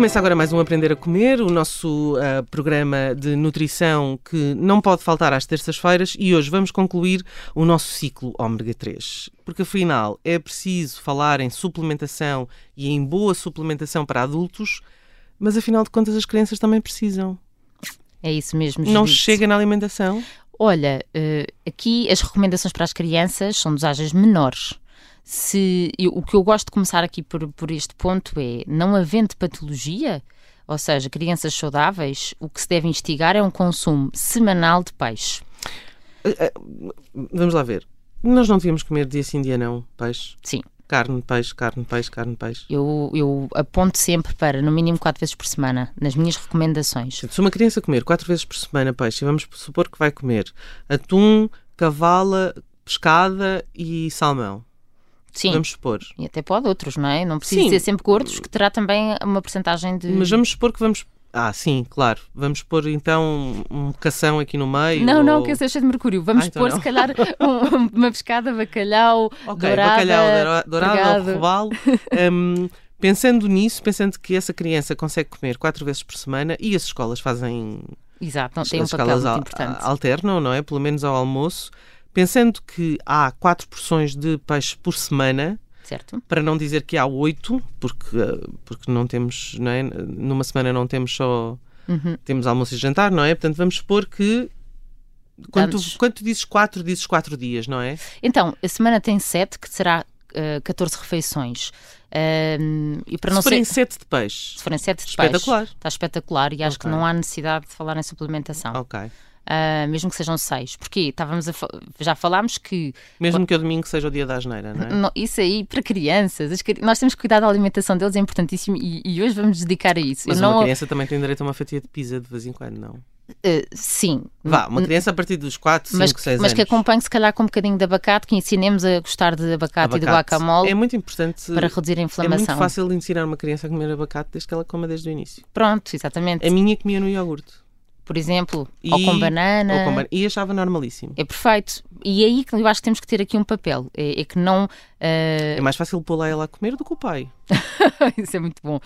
Começa agora mais um Aprender a Comer, o nosso uh, programa de nutrição que não pode faltar às terças-feiras e hoje vamos concluir o nosso ciclo ômega 3. Porque afinal é preciso falar em suplementação e em boa suplementação para adultos, mas afinal de contas as crianças também precisam. É isso mesmo. Não chega na alimentação? Olha, uh, aqui as recomendações para as crianças são dosagens menores se eu, o que eu gosto de começar aqui por, por este ponto é não havendo patologia, ou seja, crianças saudáveis, o que se deve instigar é um consumo semanal de peixe. Eh, eh, vamos lá ver. Nós não devíamos comer dia sim, dia não, peixe? Sim. Carne, peixe, carne, peixe, carne, peixe. Eu, eu aponto sempre para, no mínimo, quatro vezes por semana, nas minhas recomendações. Se uma criança comer quatro vezes por semana peixe, e vamos supor que vai comer atum, cavala, pescada e salmão. Sim. Vamos supor. E até pode outros, não é? Não precisa sim. ser sempre gordos, que terá também uma porcentagem de. Mas vamos supor que vamos. Ah, sim, claro. Vamos pôr então um cação aqui no meio. Não, ou... não, que seja de mercúrio. Vamos ah, então pôr, não. se calhar, um, uma pescada, bacalhau, okay, dourada, bacalhau, dourado ou robalo. um, pensando nisso, pensando que essa criança consegue comer quatro vezes por semana e as escolas fazem. Exato, não, tem um papel muito importante. Alternam, não é? Pelo menos ao almoço. Pensando que há quatro porções de peixe por semana, Certo. Para não dizer que há oito, porque, eh, porque não temos, não é? Numa semana não temos só. Uhum. Temos almoço e jantar, não é? Portanto, vamos supor que. Quando tu, quando tu dizes quatro, dizes quatro dias, não é? Então, a semana tem sete, que será uh, 14 refeições. Uh, e para se não forem ser... sete de peixe. Se forem sete de espetacular. peixe. Está espetacular e acho okay. que não há necessidade de falar em suplementação. Ok uh, mesmo que sejam seis. Porque estávamos a, já falámos que. Mesmo que o domingo seja o dia da asneira, não é? Não, isso aí, para crianças, as, nós temos que cuidar da alimentação deles, é importantíssimo e, e hoje vamos dedicar a isso. Mas Eu uma não... criança também tem direito a uma fatia de pizza de vez em quando, não? Uh, sim. Vá, uma criança a partir dos 4, 5, 6 anos. Mas que acompanhe, se calhar, com um bocadinho de abacate, que ensinemos a gostar de abacate, abacate. e de guacamole. É muito importante. Para reduzir a inflamação. É muito fácil ensinar uma criança a comer abacate desde que ela coma desde o início. Pronto, exatamente. A minha comia no iogurte por exemplo, e, ou com banana. Ou com E achava normalíssimo. É perfeito. E é aí que eu acho que temos que ter aqui um papel. É, é que não. Uh... É mais fácil pô-la ela a comer do que o pai. Isso é muito bom.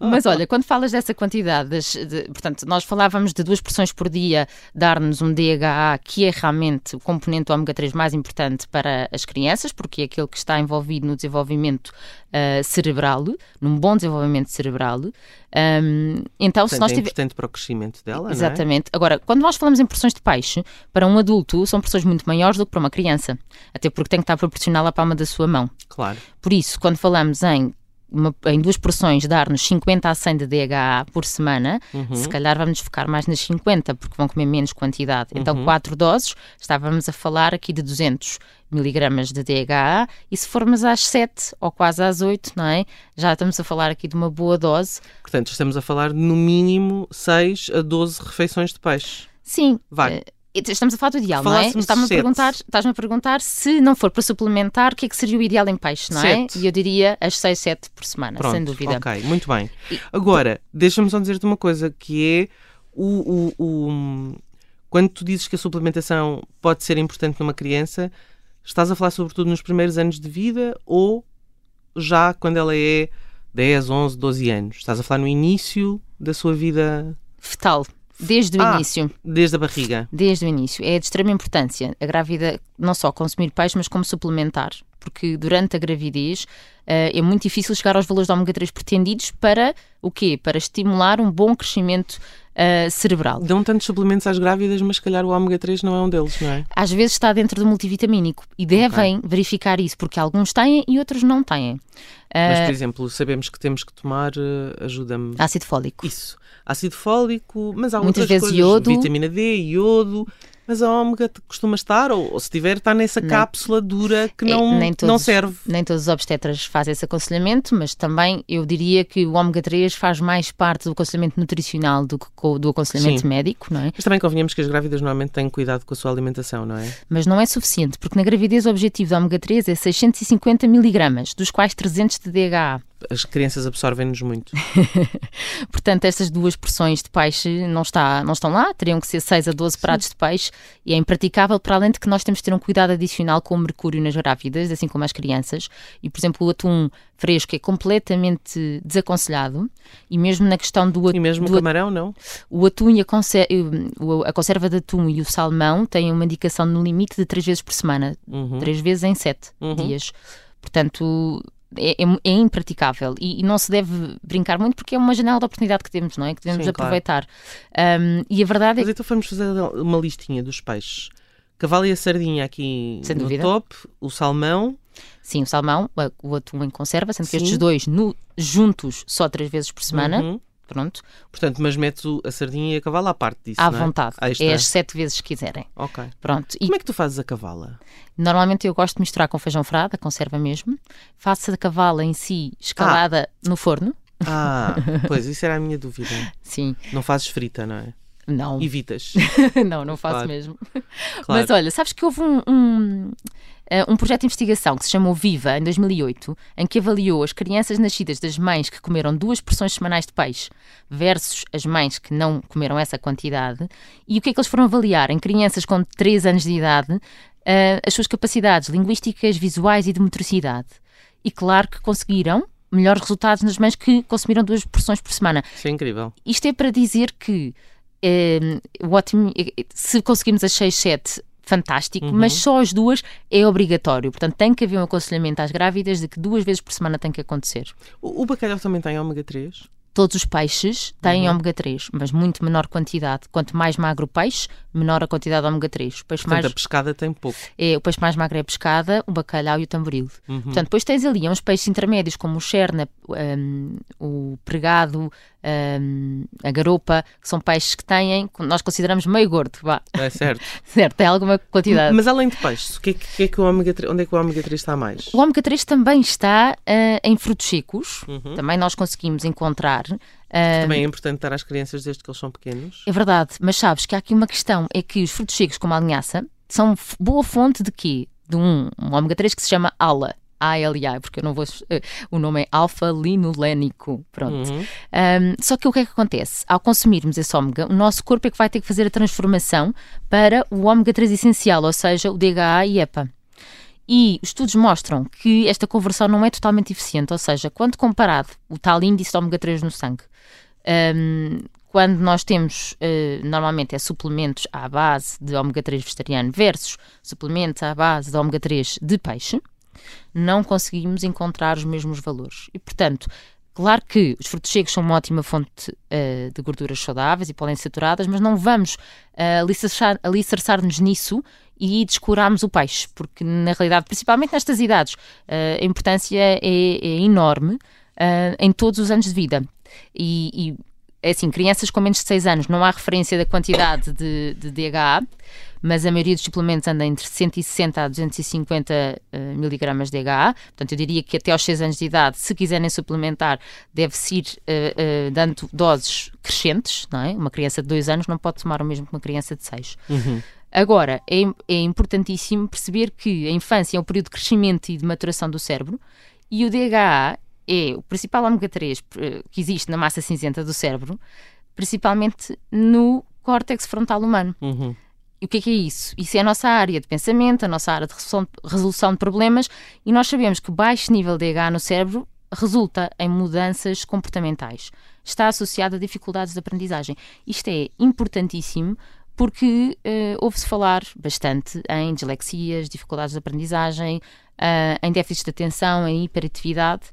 Mas olha, quando falas dessa quantidade, das, de, portanto, nós falávamos de duas porções por dia dar-nos um DHA, que é realmente o componente ômega 3 mais importante para as crianças, porque é aquele que está envolvido no desenvolvimento uh, cerebral, num bom desenvolvimento cerebral. Um, então, Portanto, se nós é importante para o crescimento dela, Exatamente. É? Agora, quando nós falamos em porções de peixe, para um adulto são porções muito maiores do que para uma criança. Até porque tem que estar proporcional à palma da sua mão. Claro. Por isso, quando falamos em uma, em duas porções dar-nos 50 a 100 de DHA por semana, uhum. se calhar vamos focar mais nas 50, porque vão comer menos quantidade. Então, uhum. quatro doses, estávamos a falar aqui de 200 miligramas de DHA, e se formos às 7 ou quase às 8, não é? Já estamos a falar aqui de uma boa dose. Portanto, estamos a falar de no mínimo 6 a 12 refeições de peixe. Sim. Vai. Uh, Estamos a falar do ideal, não é? Estás-me a, perguntar, estás a perguntar se não for para suplementar, o que é que seria o ideal em peixe, não é? E eu diria as 6, 7 por semana, Pronto, sem dúvida. Ok, muito bem. Agora, deixa-me só dizer-te uma coisa, que é o, o, o, quando tu dizes que a suplementação pode ser importante numa criança, estás a falar sobretudo nos primeiros anos de vida ou já quando ela é 10, 11, 12 anos? Estás a falar no início da sua vida fetal? Desde o ah, início. Desde a barriga. Desde o início. É de extrema importância a grávida não só consumir peixe, mas como suplementar. Porque durante a gravidez uh, é muito difícil chegar aos valores de ômega 3 pretendidos para o quê? Para estimular um bom crescimento uh, cerebral. Dão tantos suplementos às grávidas, mas se calhar o ômega 3 não é um deles, não é? Às vezes está dentro do multivitamínico e devem okay. verificar isso, porque alguns têm e outros não têm. Mas, por exemplo, sabemos que temos que tomar, ajuda-me. Ácido fólico. Isso ácido fólico, mas há Muitas vezes coisas, iodo. vitamina D, iodo, mas a ômega costuma estar, ou, ou se tiver, está nessa cápsula dura que é, não, nem todos, não serve. Nem todos os obstetras fazem esse aconselhamento, mas também eu diria que o ômega 3 faz mais parte do aconselhamento nutricional do que do aconselhamento Sim. médico, não é? Mas também convenhamos que as grávidas normalmente têm cuidado com a sua alimentação, não é? Mas não é suficiente, porque na gravidez o objetivo do ômega 3 é 650 miligramas, dos quais 300 de DHA. As crianças absorvem-nos muito. Portanto, estas duas porções de peixe não, está, não estão lá, teriam que ser 6 a 12 pratos Sim. de peixe e é impraticável, para além de que nós temos de ter um cuidado adicional com o mercúrio nas grávidas, assim como as crianças. E, por exemplo, o atum fresco é completamente desaconselhado e mesmo na questão do atum... E mesmo o camarão, não? O atum e a, conser a conserva de atum e o salmão têm uma indicação no limite de 3 vezes por semana, uhum. 3 vezes em 7 uhum. dias. Portanto, é, é, é, impraticável e, e, não se deve brincar muito porque é uma janela de oportunidade que temos, não é? Que devemos Sim, aproveitar. Claro. Um, e a verdade Mas é então vamos fazer uma listinha dos peixes. Cavalo e a sardinha aqui Sem no dúvida. top, o salmão. Sim, o salmão, o atum em conserva, sendo Sim. que estes dois no, juntos só três vezes por semana. Uhum. Pronto. Portanto, mas metes a sardinha e a cavala à parte disso, À é? vontade. É as sete vezes que quiserem. Ok. Pronto. Como e... é que tu fazes a cavala? Normalmente eu gosto de misturar com feijão frado, a conserva mesmo. Faço a cavala em si escalada ah. no forno. Ah, pois, isso era a minha dúvida. Sim. Não fazes frita, não é? Não. Evitas. não, não faço claro. mesmo. Claro. Mas olha, sabes que houve um, um, um, projeto de investigação que se chamou Viva, em 2008, em que avaliou as crianças nascidas das mães que comeram duas porções semanais de peixe versus as mães que não comeram essa quantidade. E o que é que eles foram avaliar? Em crianças com 3 anos de idade, uh, as suas capacidades linguísticas, visuais e de motricidade. E claro que conseguiram melhores resultados nas mães que consumiram duas porções por semana. Isso é incrível. Isto é para dizer que ótimo, se conseguirmos as 6, 7, fantástico, uhum. mas só as duas é obrigatório. Portanto, tem que haver um aconselhamento às grávidas de que duas vezes por semana tem que acontecer. O, o bacalhau também tem ômega 3? Todos os peixes têm uhum. ômega 3, mas muito menor quantidade. Quanto mais magro o peixe, menor a quantidade de ômega 3. O peixe Portanto, mais... a pescada tem pouco. É, o peixe mais magro é a pescada, o bacalhau e o tamboril. Uhum. Portanto, depois tens ali uns peixes intermédios como o cherna, um, o pregado, um, a garopa, que são peixes que têm, nós consideramos meio gordo. Vá. É certo. certo, tem alguma quantidade. Mas além de peixes, o que é que, é que o ômega 3, onde é que o ômega 3 está mais? O ômega 3 também está uh, em frutos secos, uhum. também nós conseguimos encontrar. Uh, também é importante dar às crianças desde que eles são pequenos. É verdade, mas sabes que há aqui uma questão, é que os frutos secos como a linhaça são boa fonte de quê? De um, um ômega 3 que se chama ALA, ALA, porque eu não vou. Uh, o nome é alfa-linolénico. Pronto. Uhum. Um, só que o que é que acontece? Ao consumirmos esse ômega, o nosso corpo é que vai ter que fazer a transformação para o ômega 3 essencial, ou seja, o DHA e EPA. E os estudos mostram que esta conversão não é totalmente eficiente, ou seja, quando comparado o tal índice de ômega 3 no sangue, um, quando nós temos, uh, normalmente é suplementos à base de ômega 3 vegetariano versus suplementos à base de ômega 3 de peixe, não conseguimos encontrar os mesmos valores. E, portanto, Claro que os frutos secos são uma ótima fonte uh, de gorduras saudáveis e poliinsaturadas, mas não vamos uh, alicerçar-nos nisso e descurarmos o peixe, porque na realidade, principalmente nestas idades, uh, a importância é, é enorme uh, em todos os anos de vida. E, e, é assim, crianças com menos de 6 anos não há referência da quantidade de, de DHA, mas a maioria dos suplementos anda entre 160 a 250 uh, miligramas de DHA. Portanto, eu diria que até aos 6 anos de idade, se quiserem suplementar, deve-se ir uh, uh, dando doses crescentes. Não é? Uma criança de 2 anos não pode tomar o mesmo que uma criança de 6. Uhum. Agora, é, é importantíssimo perceber que a infância é um período de crescimento e de maturação do cérebro e o DHA é o principal ômega 3 eh, que existe na massa cinzenta do cérebro, principalmente no córtex frontal humano. Uhum. E o que é, que é isso? Isso é a nossa área de pensamento, a nossa área de resolução, de problemas, e nós sabemos que baixo nível de DHA no cérebro resulta em mudanças comportamentais. Está associado a dificuldades de aprendizagem. Isto é importantíssimo porque uh, ouve-se falar bastante em dislexias, dificuldades de aprendizagem, uh, em déficits de atenção, em hiperatividade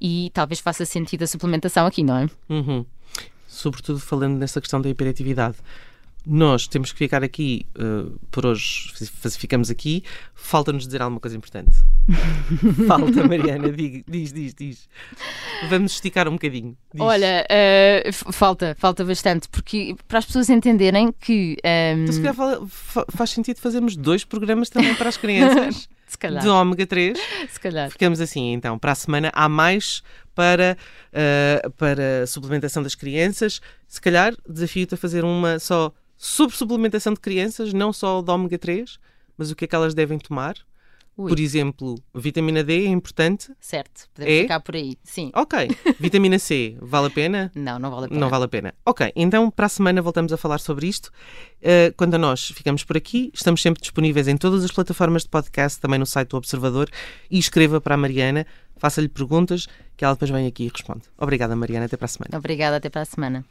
e talvez faça sentido a suplementação aqui, não é? Uhum. Sobretudo falando nessa questão da hiperatividade. Nós temos que ficar aqui uh, por hoje, ficamos aqui. Falta-nos dizer alguma coisa importante. Falta, Mariana, diz, diz, diz. Vamos esticar um bocadinho. Diz. Olha, uh, falta, falta bastante, porque para as pessoas entenderem que. Um... Ehm, então, se calhar faz sentido fazermos dois programas também para as crianças. se calhar. De ômega 3. Se calhar. Ficamos assim, então. Para a semana há mais para, uh, para suplementação das crianças. Se calhar desafio-te a fazer uma só sobre suplementação de crianças, não só de ômega 3, mas o que é que elas devem tomar. Ui. Por exemplo, vitamina D é importante? Certo, podemos É? ficar por aí. Sim. Ok. vitamina C, vale a pena? Não, não vale a pena. Não vale a pena. Ok, então para a semana voltamos a falar sobre isto. Uh, quando a nós ficamos por aqui, estamos sempre disponíveis em todas as plataformas de podcast, também no site do Observador, e escreva para a Mariana, faça-lhe perguntas, que ela depois vem aqui e responde. Obrigada, Mariana. Até para a semana. Obrigada, até para a semana.